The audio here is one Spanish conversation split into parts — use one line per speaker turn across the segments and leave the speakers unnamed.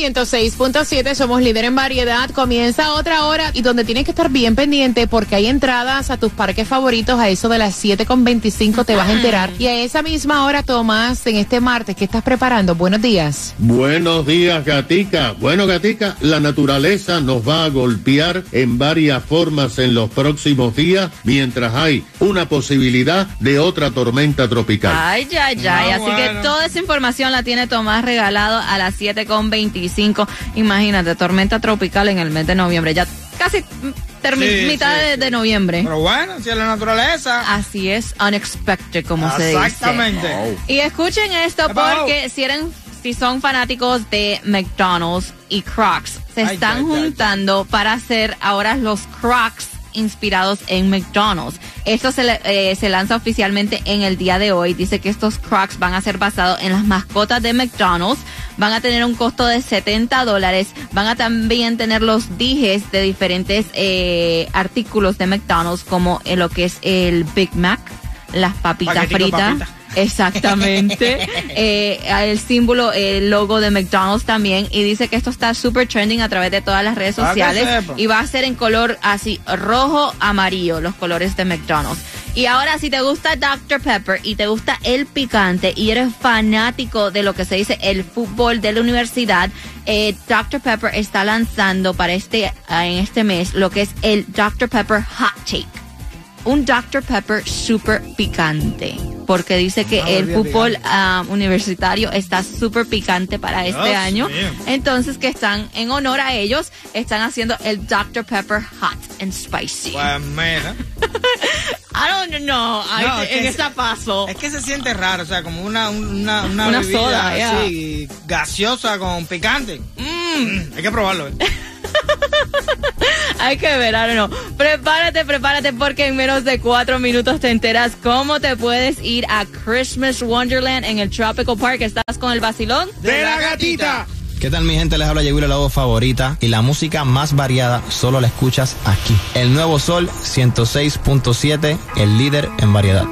106.7, somos líder en variedad. Comienza otra hora y donde tienes que estar bien pendiente porque hay entradas a tus parques favoritos a eso de las 7.25 te vas a enterar. Y a esa misma hora, Tomás, en este martes, ¿qué estás preparando? Buenos días.
Buenos días, Gatica. Bueno, Gatica, la naturaleza nos va a golpear en varias formas en los próximos días, mientras hay una posibilidad de otra tormenta tropical.
Ay, ay, ay. Así que toda esa información la tiene Tomás regalado a las 7.25. Imagínate, tormenta tropical en el mes de noviembre. Ya casi
Sí,
mitad
sí,
de, de noviembre.
Pero bueno, si es la naturaleza.
Así es, unexpected, como se dice.
Exactamente.
Y escuchen esto porque si eran si son fanáticos de McDonald's y Crocs, se
Ay,
están
ay, ay,
juntando para hacer ahora los Crocs inspirados en McDonald's. Esto se, le- eh, se lanza oficialmente en el día de hoy. Dice que estos Crocs van a ser basados en las mascotas de McDonald's. Van a tener un costo de 70 dólares. Van a también tener los dijes de diferentes eh, artículos de McDonald's como eh, lo que es el Big Mac, las papitas fritas.
papita.
Exactamente. Eh, el símbolo, el logo de McDonald's también. Y dice que esto está super trending a través de todas las redes sociales. Y va a ser en color así, rojo, amarillo, los colores de McDonald's. Y ahora, si te gusta Dr. Pepper y te gusta el picante y eres fanático de lo que se dice el fútbol de la universidad, eh, Dr. Pepper está lanzando para este, ah, en este mes lo que es el Dr. Pepper Hot Take un Dr. Pepper super picante. Porque dice que
Ah,
el fútbol ah, universitario está súper picante para este
Dios
año. Entonces, que están en honor a ellos, están haciendo el Dr. Pepper Hot and Spicy.
Pues mira.
I don't know. I-
No, es
en
que
esa
se-
paso.
Es que se siente raro, o sea, como una, una, una,
Una
bebida
soda,
así, gaseosa con picante. Mm, hay que probarlo. ¿eh?
Hay que ver, I don't know. Prepárate, prepárate, porque en menos de cuatro minutos te enteras cómo te puedes ir a Christmas Wonderland en el Tropical Park. ¿Estás con el vacilón?
De la gatita.
¿Qué tal mi gente? Les habla Yeguila, la voz favorita y la música más variada solo la escuchas aquí. El Nuevo Sol 106.7, el líder en variedad.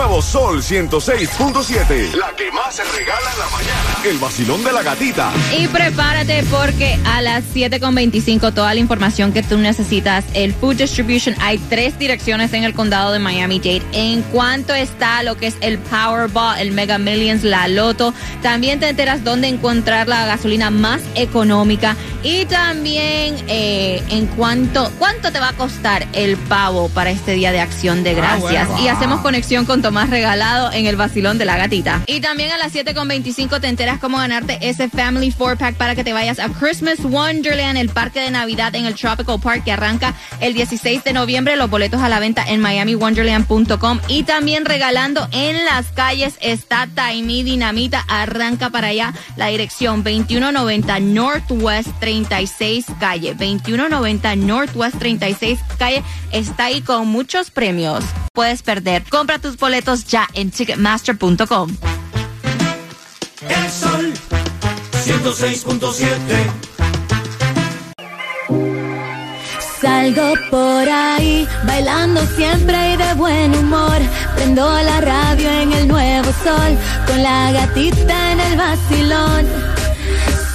Nuevo Sol 106.7. La que más se regala en la mañana. El vacilón de la gatita.
Y prepárate porque a las 7.25 toda la información que tú necesitas, el Food Distribution, hay tres direcciones en el condado de Miami-Dade. En cuanto está lo que es el Powerball, el Mega Millions, la Loto, también te enteras dónde encontrar la gasolina más económica y también eh, en cuanto, cuánto te va a costar el pavo para este día de acción de gracias.
bueno.
Y hacemos conexión con Tomás Regalado en el vacilón de la gatita. Y también a las 7.25 te enteras cómo ganarte ese Family 4-Pack para que te vayas a Christmas Wonderland, el parque de Navidad en el Tropical Park que arranca el 16 de noviembre. Los boletos a la venta en miamiwonderland.com y también regalando en las calles está Taimí Dinamita. Arranca para allá la dirección 2190 Northwest 36 calle. 2190 Northwest 36 calle está ahí con muchos premios. Puedes perder. Compra tus boletos ya en ticketmaster.com.
El sol 106.7
Salgo por ahí, bailando siempre y de buen humor. Prendo la radio en el nuevo sol, con la gatita en el vacilón.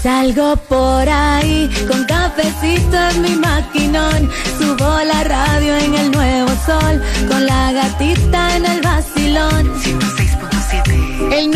Salgo por ahí con cafecito en mi maquinón. Subo la radio en el nuevo sol con la gatita en el vacilón.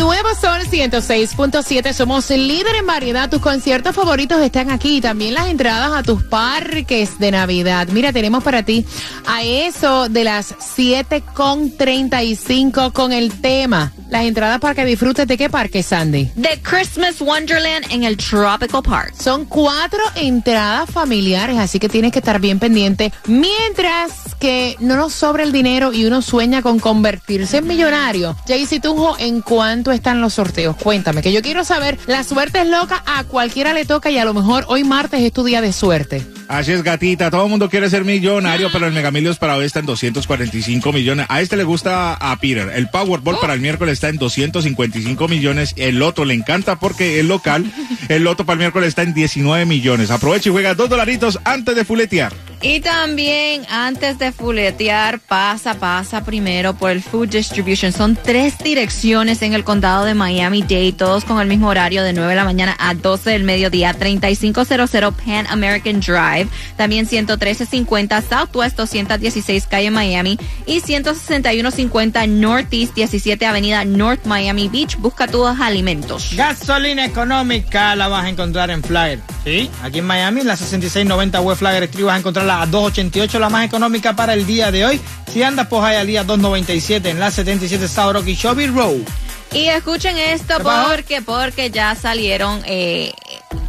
106.7. El nuevo sol 106.7. Somos líder en variedad. Tus conciertos favoritos están aquí. También las entradas a tus parques de Navidad. Mira, tenemos para ti a eso de las 7.35 con el tema. Las entradas para que disfrutes de qué parque, Sandy?
The Christmas Wonderland en el Tropical Park.
Son cuatro entradas familiares, así que tienes que estar bien pendiente. Mientras que no nos sobra el dinero y uno sueña con convertirse en millonario. Jaycee Tunjo, ¿en cuánto están los sorteos? Cuéntame, que yo quiero saber. La suerte es loca, a cualquiera le toca y a lo mejor hoy martes es tu día de suerte.
Así es, gatita. Todo el mundo quiere ser millonario, pero el Megamilios para hoy está en 245 millones. A este le gusta a Peter. El Powerball para el miércoles está en 255 millones. El Loto le encanta porque el local, el Loto para el miércoles está en 19 millones. Aprovecha y juega dos dolaritos antes de fuletear.
Y también antes de fuletear, pasa, pasa primero por el Food Distribution. Son tres direcciones en el condado de Miami-Dade, todos con el mismo horario de 9 de la mañana a 12 del mediodía. 3500 Pan American Drive. También 11350 Southwest 216 Calle Miami y 16150 Northeast 17 Avenida North Miami Beach. Busca tus alimentos.
Gasolina económica la vas a encontrar en Flyer. Sí, aquí en Miami, la 6690 West Flagger Street vas a encontrarla a 288, la más económica para el día de hoy. Si andas por día 297 en la 77 South Rocky Shelby Road.
Y escuchen esto porque porque ya salieron. eh,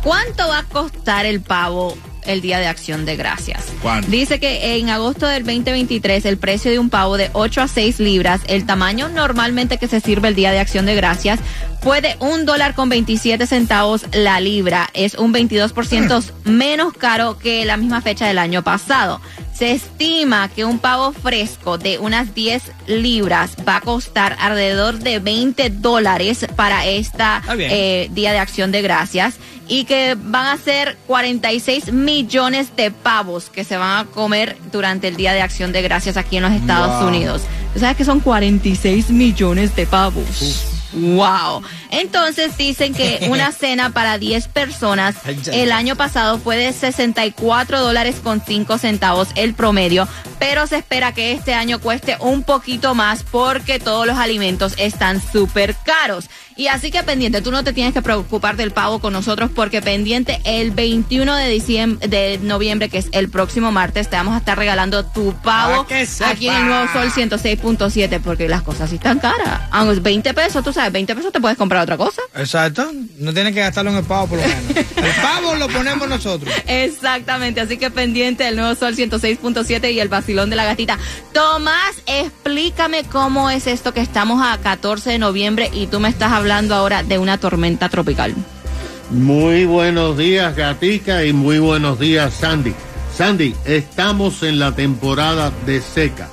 ¿Cuánto va a costar el pavo el día de Acción de Gracias?
¿Cuánto?
Dice que en agosto del 2023 el precio de un pavo de 8 a 6 libras, el tamaño normalmente que se sirve el día de Acción de Gracias, fue de un dólar con 27 centavos la libra. Es un 22% menos caro que la misma fecha del año pasado. Se estima que un pavo fresco de unas 10 libras va a costar alrededor de 20 dólares para esta
bien.
eh, Día de Acción de Gracias y que van a ser 46 millones de pavos que se van a comer durante el Día de Acción de Gracias aquí en los Estados
Wow.
Unidos. ¿Tú sabes que son 46 millones de pavos? Wow. Entonces dicen que una cena para 10 personas el año pasado fue de 64 dólares con 5 centavos el promedio, pero se espera que este año cueste un poquito más porque todos los alimentos están súper caros. Y así que pendiente, tú no te tienes que preocupar del pago con nosotros porque pendiente el 21 de diciembre, de noviembre, que es el próximo martes, te vamos a estar regalando tu pavo aquí en el Nuevo Sol 106.7 porque las cosas sí están caras. Aunque es 20 pesos, tú sabes, 20 pesos te puedes comprar otra cosa.
Exacto. No tienes que gastarlo en el pavo por lo menos. El pavo lo ponemos nosotros.
Exactamente, así que pendiente del nuevo Sol 106.7 y el vacilón de la gatita. Tomás, explícame cómo es esto que estamos a 14 de noviembre y tú me estás hablando ahora de una tormenta tropical.
Muy buenos días, Gatica, y muy buenos días, Sandy. Sandy, estamos en la temporada de seca.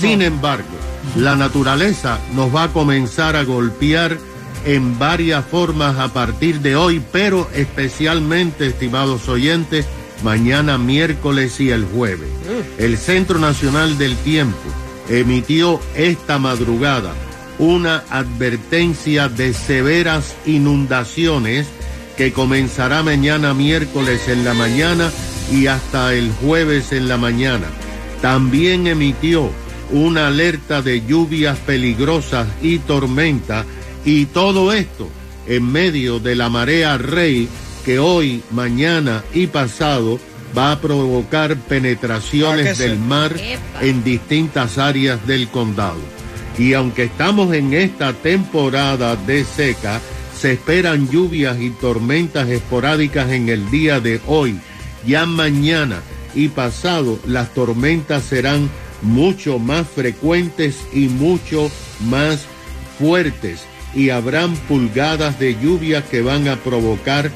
Sin embargo, la naturaleza nos va a comenzar a golpear en varias formas a partir de hoy, pero especialmente, estimados oyentes, mañana miércoles y el jueves. El Centro Nacional del Tiempo emitió esta madrugada una advertencia de severas inundaciones que comenzará mañana miércoles en la mañana y hasta el jueves en la mañana. También emitió una alerta de lluvias peligrosas y tormenta y todo esto en medio de la marea rey que hoy, mañana y pasado va a provocar penetraciones del mar en distintas áreas del condado. Y aunque estamos en esta temporada de seca, se esperan lluvias y tormentas esporádicas en el día de hoy. Ya mañana y pasado las tormentas serán mucho más frecuentes y mucho más fuertes y habrán pulgadas de lluvia que van a provocar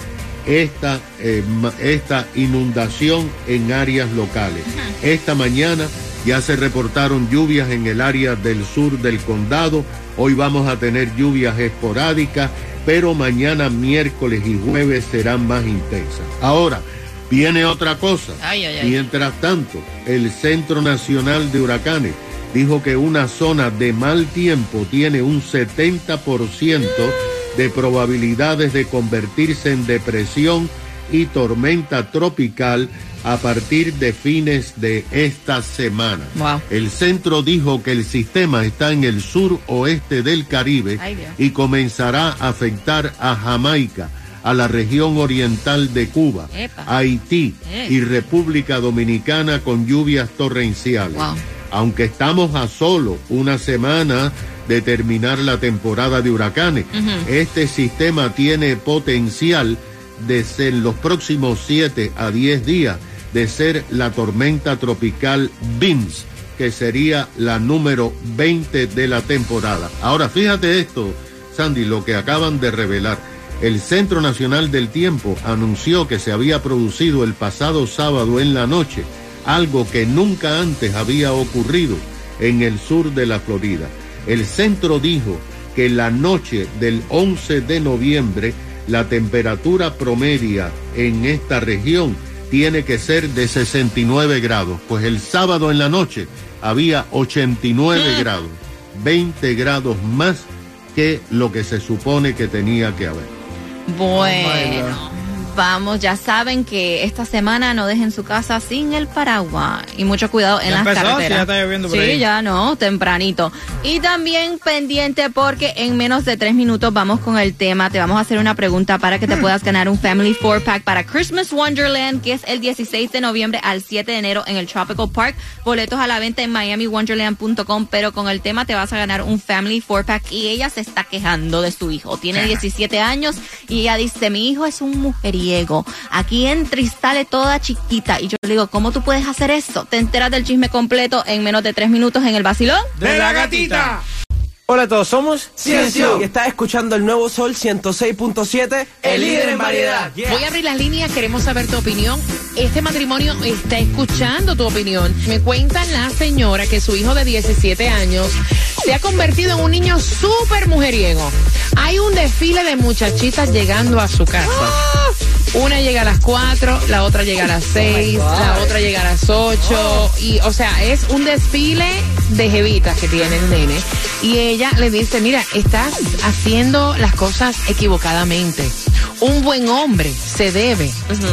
esta, eh, esta inundación en áreas locales. Esta mañana ya se reportaron lluvias en el área del sur del condado. Hoy vamos a tener lluvias esporádicas, pero mañana miércoles y jueves serán más intensas. Ahora, viene otra cosa.
Ay, ay, ay.
Mientras tanto, el Centro Nacional de Huracanes dijo que una zona de mal tiempo tiene un 70% de probabilidades de convertirse en depresión y tormenta tropical a partir de fines de esta semana.
Wow.
El centro dijo que el sistema está en el sur oeste del Caribe
Ay,
y comenzará a afectar a Jamaica, a la región oriental de Cuba,
Epa.
Haití
Eh.
y República Dominicana con lluvias torrenciales.
Wow.
Aunque estamos a solo una semana de terminar la temporada de huracanes, este sistema tiene potencial de ser en los próximos 7 a 10 días de ser la tormenta tropical Vince, que sería la número 20 de la temporada. Ahora, fíjate esto, Sandy, lo que acaban de revelar. El Centro Nacional del Tiempo anunció que se había producido el pasado sábado en la noche algo que nunca antes había ocurrido en el sur de la Florida. El centro dijo que la noche del 11 de noviembre la temperatura promedia en esta región tiene que ser de 69 grados, pues el sábado en la noche había 89 grados, 20 grados más que lo que se supone que tenía que haber.
Bueno, vamos, ya saben que esta semana no dejen su casa sin el paraguas y mucho cuidado en
Ya
las
empezó,
carreteras.
sí, ya está lloviendo por
Sí,
ahí.
ya no, tempranito. Y también pendiente porque en menos de tres minutos vamos con el tema. Te vamos a hacer una pregunta para que te
Hmm.
puedas ganar un Family Four Pack para Christmas Wonderland, que es el 16 de noviembre al 7 de enero en el Tropical Park. Boletos a la venta en miamiwonderland.com, pero con el tema te vas a ganar un Family Four Pack y ella se está quejando de su hijo. Tiene 17 años y ella dice, mi hijo es un mujeriego. Aquí entra y sale toda chiquita. Y yo le digo, ¿cómo tú puedes hacer eso? Te enteras del chisme completo en menos de tres minutos en el vacilón.
De la gatita.
Hola a todos, somos
Ciencio.
y estás escuchando el nuevo Sol 106.7, el líder en variedad.
Voy a abrir las líneas, queremos saber tu opinión. Este matrimonio está escuchando tu opinión. Me cuenta la señora que su hijo de 17 años se ha convertido en un niño súper mujeriego. Hay un desfile de muchachitas llegando a su casa. Una llega a las 4, la otra llega a las 6, la otra llega a las 8. Y, o sea, es un desfile de jevitas que tiene el nene. Y ella le dice, mira, estás haciendo las cosas equivocadamente. Un buen hombre se debe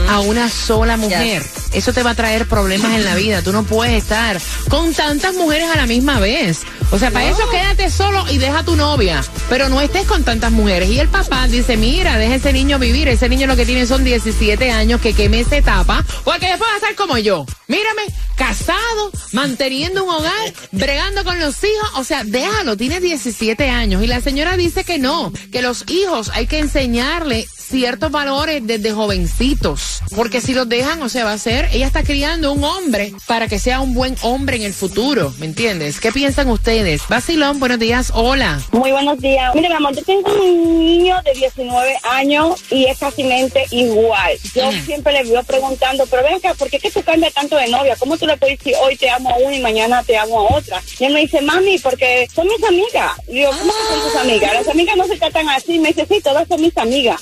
a una sola mujer. Eso te va a traer problemas en la vida. Tú no puedes estar con tantas mujeres a la misma vez. O sea, para eso quédate solo y deja a tu novia. Pero no estés con tantas mujeres. Y el papá dice, mira, deja ese niño vivir. Ese niño lo que tiene son 17 años, que queme esa etapa. Porque después va a estar como yo. Mírame, casado, manteniendo un hogar, bregando con los hijos. O sea, déjalo, tiene 17 años. Y la señora dice que no, que los hijos hay que enseñarle ciertos valores desde jovencitos. Porque si los dejan, o sea, va a ser, ella está criando un hombre para que sea un buen hombre en el futuro. ¿Me entiendes? ¿Qué piensan ustedes? Basilón, buenos días, hola.
Muy buenos días. Mire, mi amor, yo tengo un niño de 19 años y es casi igual. Yo siempre le vivo preguntando, pero ven acá, ¿por qué que tú cambias tanto de novia? ¿Cómo tú le puedes decir hoy te amo a una y mañana te amo a otra? Y él me dice, mami, porque son mis amigas. Y digo, ¿cómo que son tus amigas? Las amigas no se tratan así. Me dice, sí, todas son mis amigas.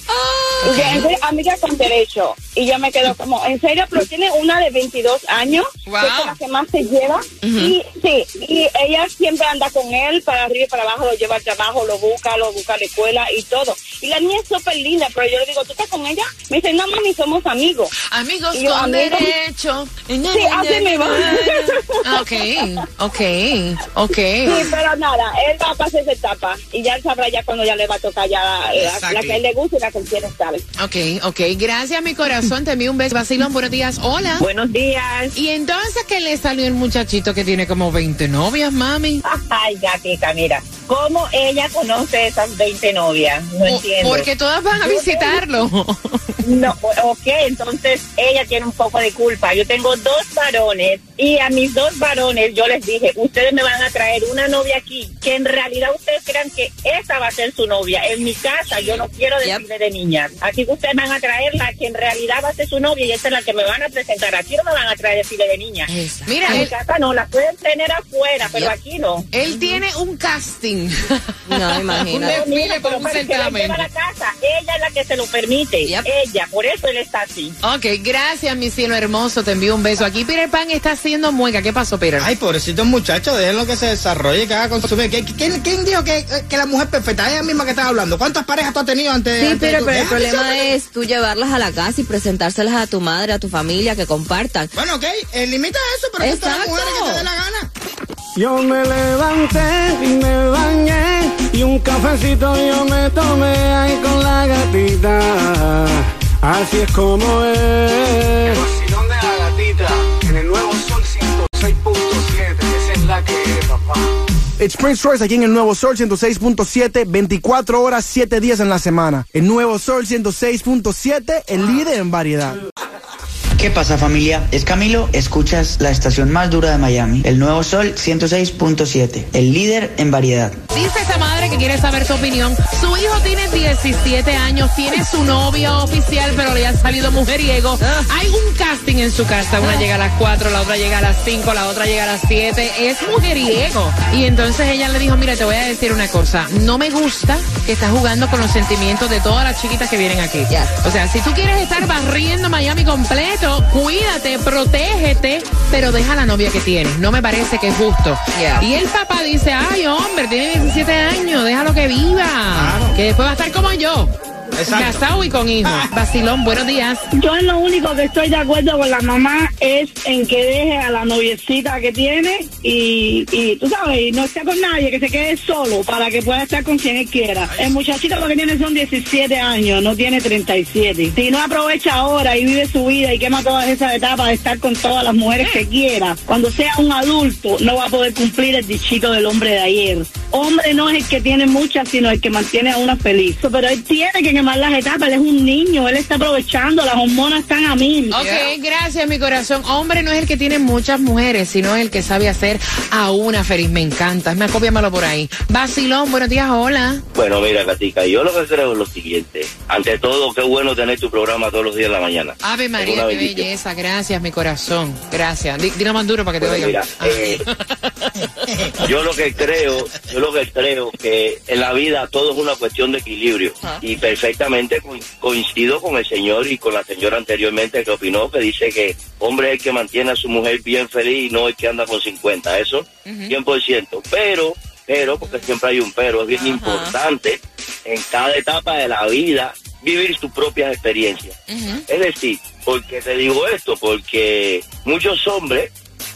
Y yo, en serio, amigas con derecho. Y yo me quedo como, en serio, pero tiene una de 22 años, que es la que más se lleva. Y sí, y ella siempre anda con él para arriba y para abajo, lo lleva al trabajo, lo busca, lo busca a la escuela y todo. Y la niña es súper linda, pero yo le digo, ¿tú estás con ella? Me dice, no, mami, somos amigos.
Amigos
yo,
con
amigos.
derecho.
Sí, así mismo.
Ok, ok, ok.
Sí, pero nada, él va a pasar esa etapa y ya él sabrá ya cuando ya le va a tocar ya la, la-
Exacto.
la que él le gusta y la que él quiere estar.
Ok, ok. Gracias, mi corazón. Te envío un beso. Basilón, buenos días. Hola.
Buenos días.
Y entonces, ¿qué le salió el muchachito que tiene como 20 novias, mami?
Ay, gatita, mira, ¿cómo ella conoce esas 20 novias? No entiendo.
Porque todas van a visitarlo.
No, ok, entonces ella tiene un poco de culpa. Yo tengo dos varones y a mis dos varones yo les dije, ustedes me van a traer una novia aquí, que en realidad ustedes crean que esa va a ser su novia. En mi casa yo no quiero decirle de niñas. Aquí ustedes van a traer la que en realidad va a ser su novia y esa es la que me van a presentar. Aquí no me van a traer decirle de niña.
Mira,
en mi
él-
casa no, la pueden tener afuera, pero aquí no.
Él tiene un casting.
No, imagínate.
un desfile un certamen.
lleva a la casa. Ella es la que se lo permite. Ella, por eso él está así.
Ok, gracias, mi cielo hermoso. Te envío un beso. Aquí Peter Pan está haciendo mueca. ¿Qué pasó, Peter?
Ay, pobrecito muchacho, déjenlo que se desarrolle, que haga con su vida. ¿Qui- ¿Quién, quién dijo que, que la mujer perfecta? Ella misma que estaba hablando. ¿Cuántas parejas tú has tenido antes?
Sí,
antes de
pero,
tú?
pero el problema
eso-
es tú llevarlas a la casa y presentárselas a tu madre, a tu familia, que compartan.
Bueno, ok, eh, limita eso, pero que mujeres que te dé la gana.
Yo me levanté y me bañé y un cafecito yo me tomé ahí con la gatita. Así es como es.
vacilón de la gatita en el nuevo Sol 106.7. Esa es la que es, papá.
It's Prince Royce aquí en el Nuevo Sol 106.7, 24 horas, 7 días en la semana. El Nuevo Sol 106.7, el líder en variedad.
¿Qué pasa familia? Es Camilo, escuchas la estación más dura de Miami, el Nuevo Sol 106.7, el líder en variedad.
Dice esta madre que quiere saber tu opinión. Su hijo tiene 17 años, tiene su novia oficial, pero le ha salido mujeriego. Hay un casting en su casa. Una llega a las 4, la otra llega a las 5, la otra llega a las 7. Es mujeriego. Y entonces ella le dijo, mira, te voy a decir una cosa. No me gusta que estás jugando con los sentimientos de todas las chiquitas que vienen aquí. O sea, si tú quieres estar barriendo Miami completo, cuídate, protégete, pero deja a la novia que tienes. No me parece que es justo. Y el papá dice, ay, hombre, tiene 17 años, déjalo que viva. Que después va a estar como yo. Casado y con hijos. Vacilón, buenos días.
Yo en lo único que estoy de acuerdo con la mamá es en que deje a la noviecita que tiene y, y tú sabes, y no esté con nadie, que se quede solo para que pueda estar con quien él quiera. El muchachito lo que tiene son 17 años, no tiene 37. Si no aprovecha ahora y vive su vida y quema todas esas etapas de estar con todas las mujeres que quiera, cuando sea un adulto no va a poder cumplir el dichito del hombre de ayer. Hombre no es el que tiene muchas, sino el que mantiene a una feliz. Pero él tiene que quemar las etapas, él es un niño, él está aprovechando, las hormonas están a mil.
Ok, gracias, mi corazón. Hombre no es el que tiene muchas mujeres, sino el que sabe hacer a una feliz. Me encanta. Me acópiamelo por ahí. Vacilón, buenos días, hola.
Bueno, mira, Gatica, yo lo que creo es lo siguiente. Ante todo, qué bueno tener tu programa todos los días en la mañana.
Ave
Es
María, qué
bendición.
belleza. Gracias, mi corazón. Gracias. Di- Dilo más duro para que te
Bueno,
oigan.
mira, eh, yo lo que creo, yo lo que creo que en la vida todo es una cuestión de equilibrio. Y perfectamente co- coincido con el señor y con la señora anteriormente que opinó que dice que hombre es el que mantiene a su mujer bien feliz y no el que anda con 50, eso 100%, pero pero porque siempre hay un pero, es bien importante en cada etapa de la vida vivir sus propias experiencias. Es decir, porque te digo esto, porque muchos hombres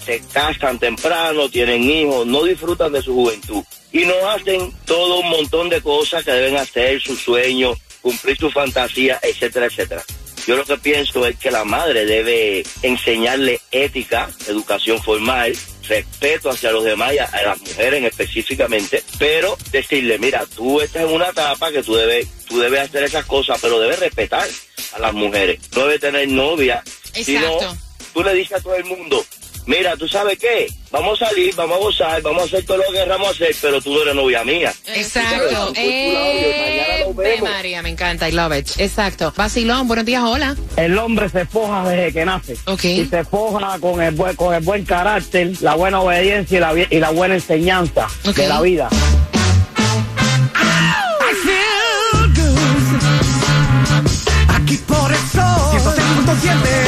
se casan temprano, tienen hijos, no disfrutan de su juventud y no hacen todo un montón de cosas que deben hacer, sus sueños, cumplir su fantasía, etcétera, etcétera. Yo lo que pienso es que la madre debe enseñarle ética, educación formal, respeto hacia los demás y a, las mujeres en específicamente, pero decirle, mira, tú estás en una etapa que tú debes, tú debes hacer esas cosas, pero debes respetar a las mujeres. No debes tener novia, sino tú le dices a todo el mundo, mira, tú sabes qué, vamos a salir, vamos a gozar, vamos a hacer todo lo que queramos hacer, pero tú no eres novia mía.
Exacto. Ave María, me encanta. I love it. Exacto. Vacilón, buenos días, hola.
El hombre se forja desde que nace. Y se forja con el, buen, con el buen carácter, la buena obediencia y la, vi- y la buena enseñanza de la vida.
I feel good. Aquí por el sol 106.7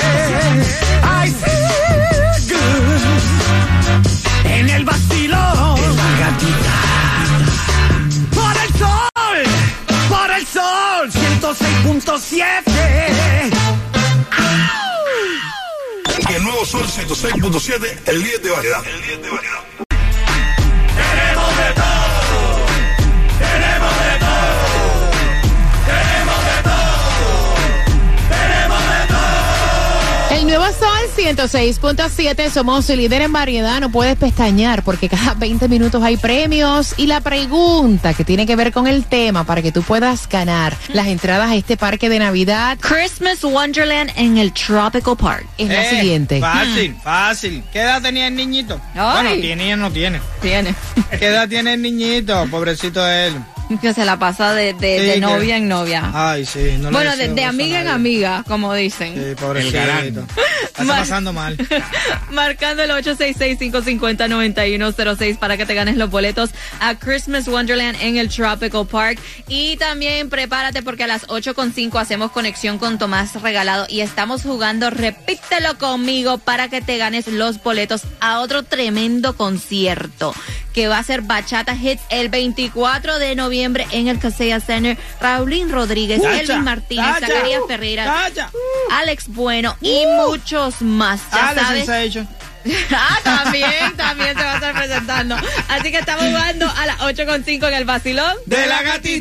Y el nuevo Sol 106.7, el líder de variedad. El líder de variedad.
106.7, somos el líder en variedad, no puedes pestañear porque cada 20 minutos hay premios y la pregunta que tiene que ver con el tema para que tú puedas ganar las entradas a este parque de Navidad
Christmas Wonderland en el Tropical Park.
es la
Eh,
siguiente.
Fácil, fácil. ¿Qué edad tenía el niñito?
Ay.
Bueno, tiene o no tiene.
Tiene.
¿Qué edad tiene el niñito? Pobrecito de él.
Que se la pasa de, de-
Sí,
de
que-
novia en novia.
Ay, sí. No
bueno, de, amiga en amiga, como dicen.
Sí, pobrecito. Está pasando mal.
Marcando el 866-550-9106 para que te ganes los boletos a Christmas Wonderland en el Tropical Park. Y también prepárate porque a las 8.5 hacemos conexión con Tomás Regalado y estamos jugando Repítelo conmigo para que te ganes los boletos a otro tremendo concierto que va a ser Bachata Hits el 24 de noviembre en el Casella Center. Raulín Rodríguez,
Cacha,
Elvin Martínez,
cacha,
Zacarías
uh,
Ferreira,
cacha.
Alex Bueno y muchos más. Ya
Alex
sabes. Ah, también, también se va a estar presentando. Así que estamos jugando a las 8.5 en el vacilón
De la gatita.